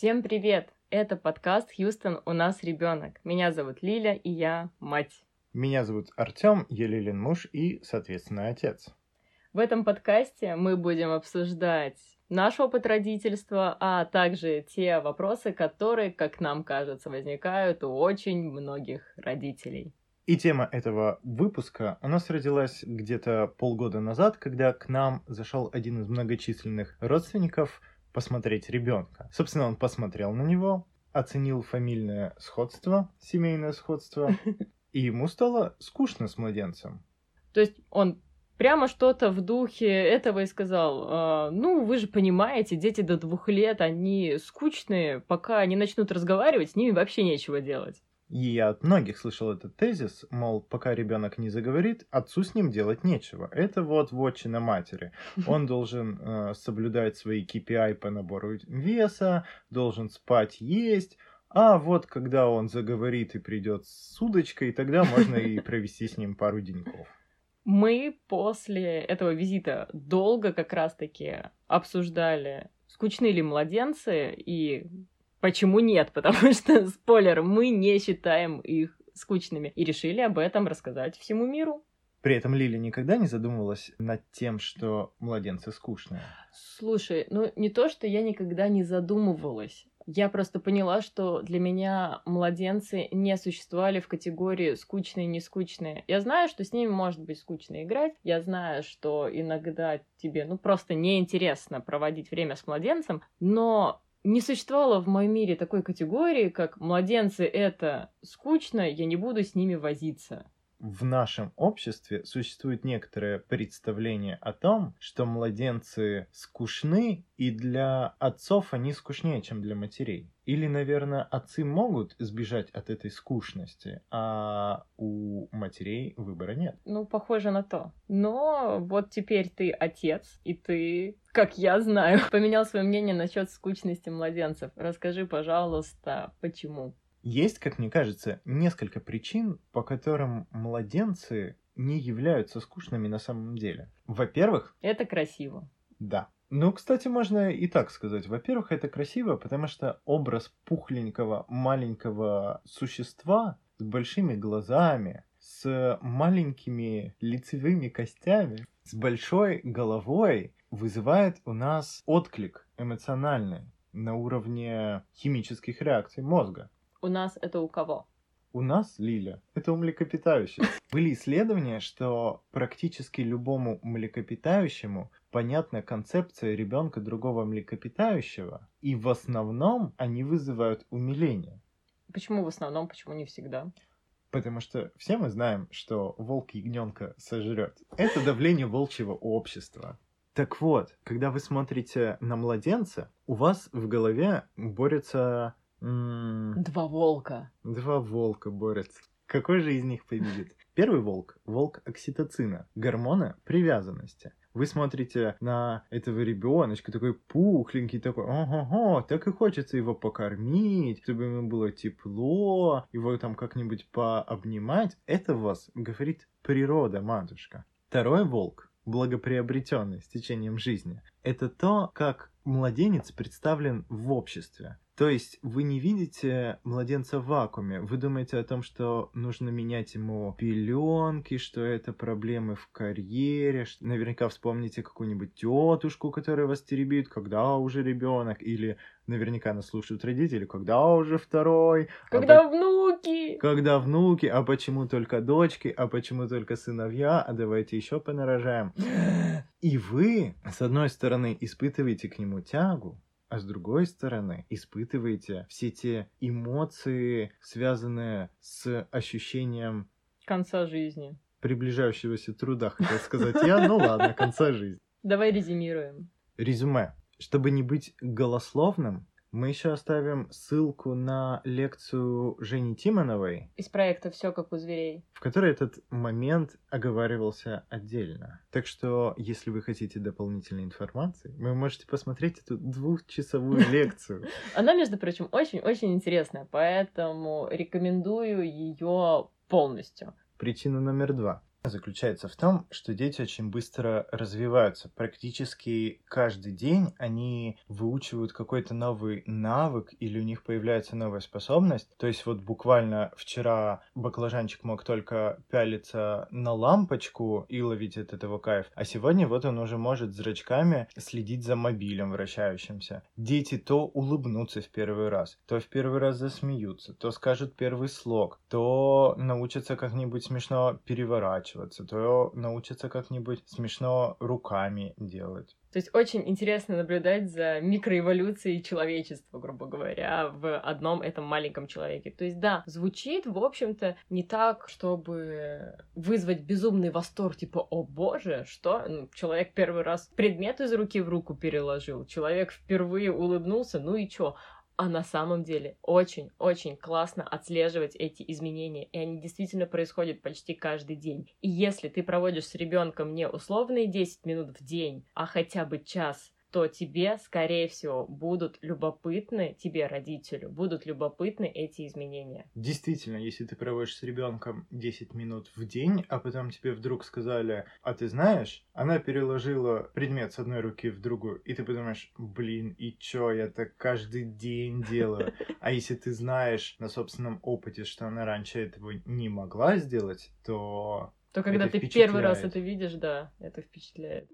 Всем привет! Это подкаст «Хьюстон, у нас ребенок». Меня зовут Лиля, и я мать. Меня зовут Артем, я Лилин муж и, соответственно, отец. В этом подкасте мы будем обсуждать наш опыт родительства, а также те вопросы, которые, как нам кажется, возникают у очень многих родителей. И тема этого выпуска у нас родилась где-то полгода назад, когда к нам зашел один из многочисленных родственников посмотреть ребенка. Собственно, он посмотрел на него, оценил фамильное сходство, семейное сходство, и ему стало скучно с младенцем. То есть он прямо что-то в духе этого и сказал. «А, ну, вы же понимаете, дети до двух лет, они скучные, пока они начнут разговаривать, с ними вообще нечего делать. И я от многих слышал этот тезис, мол, пока ребенок не заговорит, отцу с ним делать нечего. Это вот вотчина матери. Он должен э, соблюдать свои KPI по набору веса, должен спать, есть. А вот когда он заговорит и придет с удочкой, тогда можно и провести с ним пару деньков. Мы после этого визита долго как раз-таки обсуждали, скучны ли младенцы и Почему нет? Потому что, спойлер, мы не считаем их скучными. И решили об этом рассказать всему миру. При этом Лили никогда не задумывалась над тем, что младенцы скучные. Слушай, ну не то, что я никогда не задумывалась. Я просто поняла, что для меня младенцы не существовали в категории скучные не скучные. Я знаю, что с ними может быть скучно играть. Я знаю, что иногда тебе ну просто неинтересно проводить время с младенцем, но не существовало в моем мире такой категории, как младенцы это скучно, я не буду с ними возиться. В нашем обществе существует некоторое представление о том, что младенцы скучны, и для отцов они скучнее, чем для матерей. Или, наверное, отцы могут избежать от этой скучности, а у матерей выбора нет. Ну, похоже на то. Но вот теперь ты отец, и ты, как я знаю, поменял свое мнение насчет скучности младенцев. Расскажи, пожалуйста, почему? Есть, как мне кажется, несколько причин, по которым младенцы не являются скучными на самом деле. Во-первых... Это красиво. Да. Ну, кстати, можно и так сказать. Во-первых, это красиво, потому что образ пухленького маленького существа с большими глазами, с маленькими лицевыми костями, с большой головой вызывает у нас отклик эмоциональный на уровне химических реакций мозга. У нас это у кого? У нас, Лиля, это у млекопитающих. Были исследования, что практически любому млекопитающему понятна концепция ребенка другого млекопитающего, и в основном они вызывают умиление. Почему в основном, почему не всегда? Потому что все мы знаем, что волк ягненка сожрет. Это давление волчьего общества. Так вот, когда вы смотрите на младенца, у вас в голове борются Два волка. Два волка борются. Какой же из них победит? Первый волк – волк окситоцина, гормона привязанности. Вы смотрите на этого ребеночка, такой пухленький, такой, ого-го, так и хочется его покормить, чтобы ему было тепло, его там как-нибудь пообнимать. Это вас говорит природа, матушка. Второй волк, благоприобретенный с течением жизни, это то, как младенец представлен в обществе. То есть вы не видите младенца в вакууме. Вы думаете о том, что нужно менять ему пеленки, что это проблемы в карьере. Что... Наверняка вспомните какую-нибудь тетушку, которая вас теребит, когда уже ребенок, или наверняка нас слушают родители, когда уже второй. Когда а внуки. Когда внуки, а почему только дочки, а почему только сыновья, а давайте еще понарожаем. И вы, с одной стороны, испытываете к нему тягу, а с другой стороны испытываете все те эмоции, связанные с ощущением конца жизни. Приближающегося труда, хотел сказать я, ну ладно, конца жизни. Давай резюмируем. Резюме. Чтобы не быть голословным, мы еще оставим ссылку на лекцию Жени Тимоновой. Из проекта «Все как у зверей». В которой этот момент оговаривался отдельно. Так что, если вы хотите дополнительной информации, вы можете посмотреть эту двухчасовую лекцию. Она, между прочим, очень-очень интересная, поэтому рекомендую ее полностью. Причина номер два. Заключается в том, что дети очень быстро развиваются. Практически каждый день они выучивают какой-то новый навык или у них появляется новая способность. То есть вот буквально вчера баклажанчик мог только пялиться на лампочку и ловить от этого кайф, а сегодня вот он уже может зрачками следить за мобилем вращающимся. Дети то улыбнутся в первый раз, то в первый раз засмеются, то скажут первый слог, то научатся как-нибудь смешно переворачиваться, то научатся как-нибудь смешно руками делать. То есть очень интересно наблюдать за микроэволюцией человечества, грубо говоря, в одном этом маленьком человеке. То есть да, звучит, в общем-то, не так, чтобы вызвать безумный восторг, типа, о боже, что? Ну, человек первый раз предмет из руки в руку переложил, человек впервые улыбнулся, ну и чё? А на самом деле очень-очень классно отслеживать эти изменения, и они действительно происходят почти каждый день. И если ты проводишь с ребенком не условные 10 минут в день, а хотя бы час, то тебе, скорее всего, будут любопытны, тебе, родителю, будут любопытны эти изменения. Действительно, если ты проводишь с ребенком 10 минут в день, а потом тебе вдруг сказали, а ты знаешь, она переложила предмет с одной руки в другую, и ты подумаешь, блин, и чё, я так каждый день делаю. А если ты знаешь на собственном опыте, что она раньше этого не могла сделать, то то когда ты первый раз это видишь, да, это впечатляет.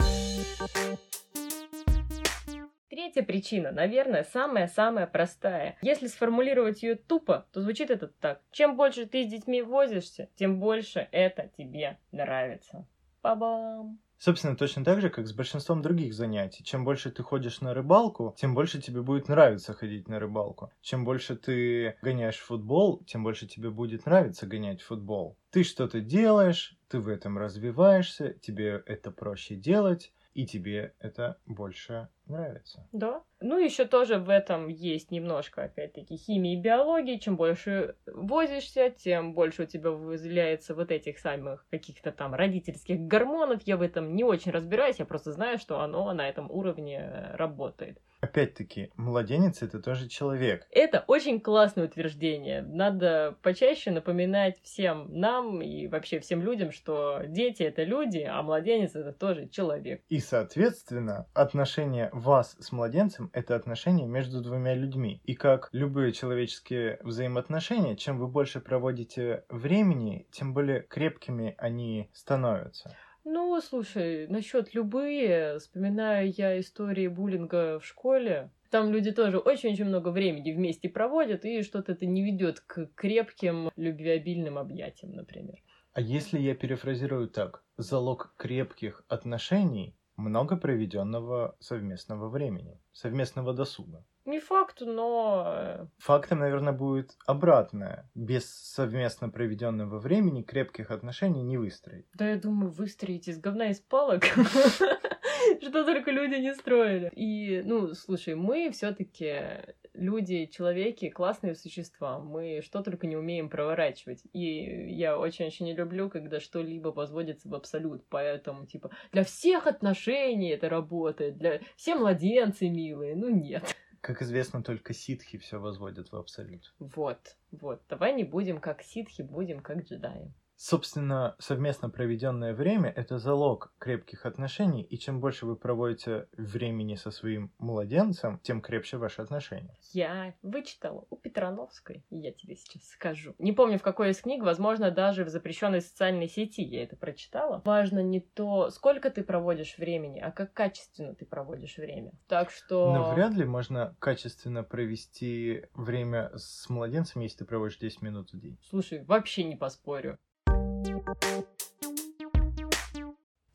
Третья причина, наверное, самая-самая простая. Если сформулировать ее тупо, то звучит это так. Чем больше ты с детьми возишься, тем больше это тебе нравится. Па-бам! Собственно, точно так же, как с большинством других занятий. Чем больше ты ходишь на рыбалку, тем больше тебе будет нравиться ходить на рыбалку. Чем больше ты гоняешь футбол, тем больше тебе будет нравиться гонять футбол. Ты что-то делаешь, ты в этом развиваешься, тебе это проще делать, и тебе это больше нравится. Да. Ну, еще тоже в этом есть немножко, опять-таки, химии и биологии. Чем больше возишься, тем больше у тебя выделяется вот этих самых каких-то там родительских гормонов. Я в этом не очень разбираюсь, я просто знаю, что оно на этом уровне работает. Опять-таки, младенец это тоже человек. Это очень классное утверждение. Надо почаще напоминать всем нам и вообще всем людям, что дети это люди, а младенец это тоже человек. И, соответственно, отношения вас с младенцем – это отношения между двумя людьми. И как любые человеческие взаимоотношения, чем вы больше проводите времени, тем более крепкими они становятся. Ну, слушай, насчет любые, вспоминаю я истории буллинга в школе. Там люди тоже очень-очень много времени вместе проводят, и что-то это не ведет к крепким, любвеобильным объятиям, например. А если я перефразирую так, залог крепких отношений много проведенного совместного времени, совместного досуга. Не факт, но... Э, Фактом, наверное, будет обратное. Без совместно проведенного времени крепких отношений не выстроить. Да, я думаю, выстроить из говна из палок. Что только люди не строили. И, ну, слушай, мы все-таки люди, человеки, классные существа. Мы что только не умеем проворачивать. И я очень-очень не люблю, когда что-либо возводится в абсолют. Поэтому, типа, для всех отношений это работает, для все младенцы милые. Ну, нет. Как известно, только ситхи все возводят в абсолют. Вот, вот. Давай не будем как ситхи, будем как джедаи. Собственно, совместно проведенное время – это залог крепких отношений, и чем больше вы проводите времени со своим младенцем, тем крепче ваши отношения. Я вычитала у Петрановской, и я тебе сейчас скажу. Не помню, в какой из книг, возможно, даже в запрещенной социальной сети я это прочитала. Важно не то, сколько ты проводишь времени, а как качественно ты проводишь время. Так что... Но вряд ли можно качественно провести время с младенцем, если ты проводишь 10 минут в день. Слушай, вообще не поспорю.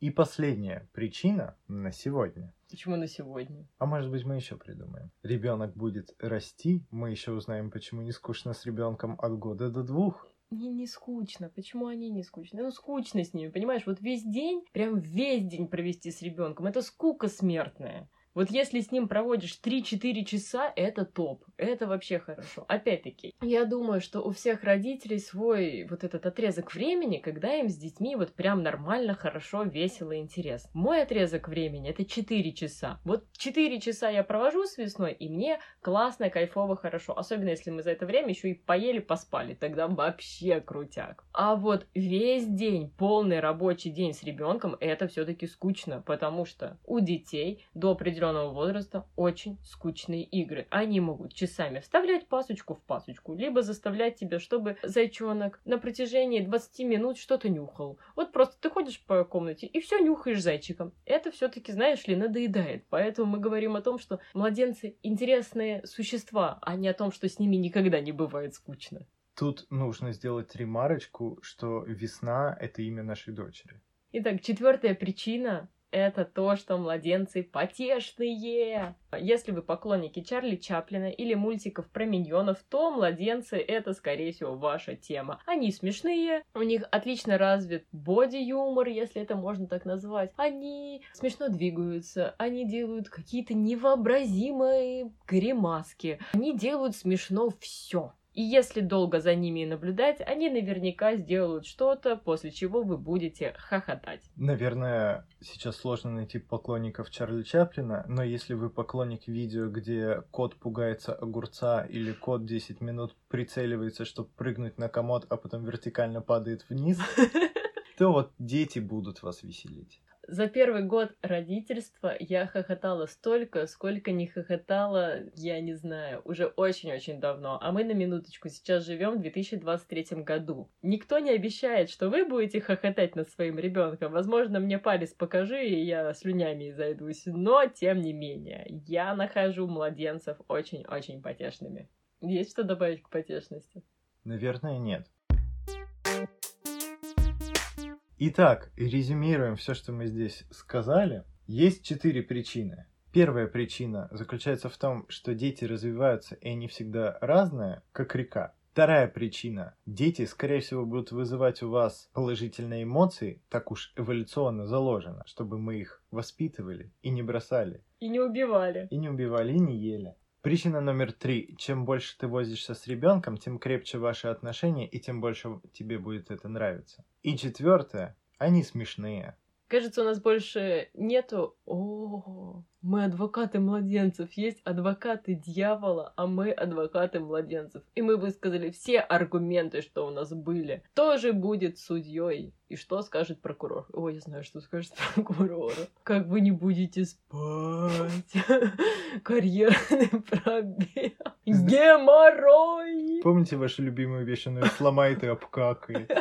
И последняя причина на сегодня. Почему на сегодня? А может быть, мы еще придумаем. Ребенок будет расти, мы еще узнаем, почему не скучно с ребенком от года до двух. Мне не скучно. Почему они не скучны? Ну, скучно с ними, понимаешь? Вот весь день, прям весь день провести с ребенком, это скука смертная. Вот если с ним проводишь 3-4 часа, это топ. Это вообще хорошо. Опять-таки, я думаю, что у всех родителей свой вот этот отрезок времени, когда им с детьми вот прям нормально, хорошо, весело, интересно. Мой отрезок времени это 4 часа. Вот 4 часа я провожу с весной, и мне классно, кайфово, хорошо. Особенно если мы за это время еще и поели, поспали. Тогда вообще крутяк. А вот весь день, полный рабочий день с ребенком, это все-таки скучно, потому что у детей до определенного возраста очень скучные игры. Они могут часами вставлять пасочку в пасочку, либо заставлять тебя, чтобы зайчонок на протяжении 20 минут что-то нюхал. Вот просто ты ходишь по комнате и все нюхаешь зайчиком. Это все-таки, знаешь ли, надоедает. Поэтому мы говорим о том, что младенцы интересные существа, а не о том, что с ними никогда не бывает скучно. Тут нужно сделать ремарочку, что весна — это имя нашей дочери. Итак, четвертая причина это то, что младенцы потешные. Если вы поклонники Чарли Чаплина или мультиков про миньонов, то младенцы — это, скорее всего, ваша тема. Они смешные, у них отлично развит боди-юмор, если это можно так назвать. Они смешно двигаются, они делают какие-то невообразимые гримаски. Они делают смешно все. И если долго за ними наблюдать, они наверняка сделают что-то, после чего вы будете хохотать. Наверное, сейчас сложно найти поклонников Чарли Чаплина, но если вы поклонник видео, где кот пугается огурца или кот 10 минут прицеливается, чтобы прыгнуть на комод, а потом вертикально падает вниз, то вот дети будут вас веселить. За первый год родительства я хохотала столько, сколько не хохотала, я не знаю, уже очень-очень давно. А мы на минуточку сейчас живем в 2023 году. Никто не обещает, что вы будете хохотать над своим ребенком. Возможно, мне палец покажи, и я слюнями зайдусь. Но, тем не менее, я нахожу младенцев очень-очень потешными. Есть что добавить к потешности? Наверное, нет. Итак, резюмируем все, что мы здесь сказали. Есть четыре причины. Первая причина заключается в том, что дети развиваются, и они всегда разные, как река. Вторая причина. Дети, скорее всего, будут вызывать у вас положительные эмоции, так уж эволюционно заложено, чтобы мы их воспитывали и не бросали. И не убивали. И не убивали, и не ели. Причина номер три. Чем больше ты возишься с ребенком, тем крепче ваши отношения, и тем больше тебе будет это нравиться. И четвертое. Они смешные. Кажется, у нас больше нету... О, мы адвокаты младенцев. Есть адвокаты дьявола, а мы адвокаты младенцев. И мы высказали все аргументы, что у нас были. Кто же будет судьей? И что скажет прокурор? Ой, я знаю, что скажет прокурор. Как вы не будете спать? Карьерный пробел. Геморрой! Помните вашу любимую вещь? Она сломает и обкакает.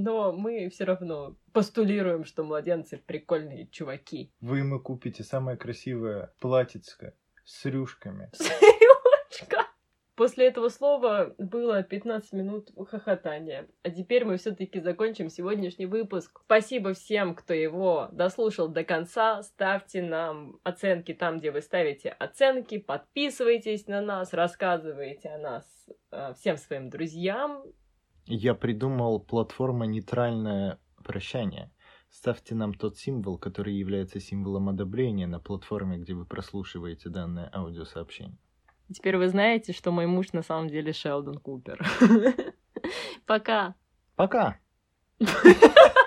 Но мы все равно постулируем, что младенцы прикольные чуваки. Вы ему купите самое красивое платьицко с рюшками. С рюшка! После этого слова было 15 минут хохотания. А теперь мы все-таки закончим сегодняшний выпуск. Спасибо всем, кто его дослушал до конца. Ставьте нам оценки там, где вы ставите оценки. Подписывайтесь на нас, рассказывайте о нас э, всем своим друзьям. Я придумал платформа нейтральное прощание. Ставьте нам тот символ, который является символом одобрения на платформе, где вы прослушиваете данное аудиосообщение. Теперь вы знаете, что мой муж на самом деле Шелдон Купер. Пока. Пока.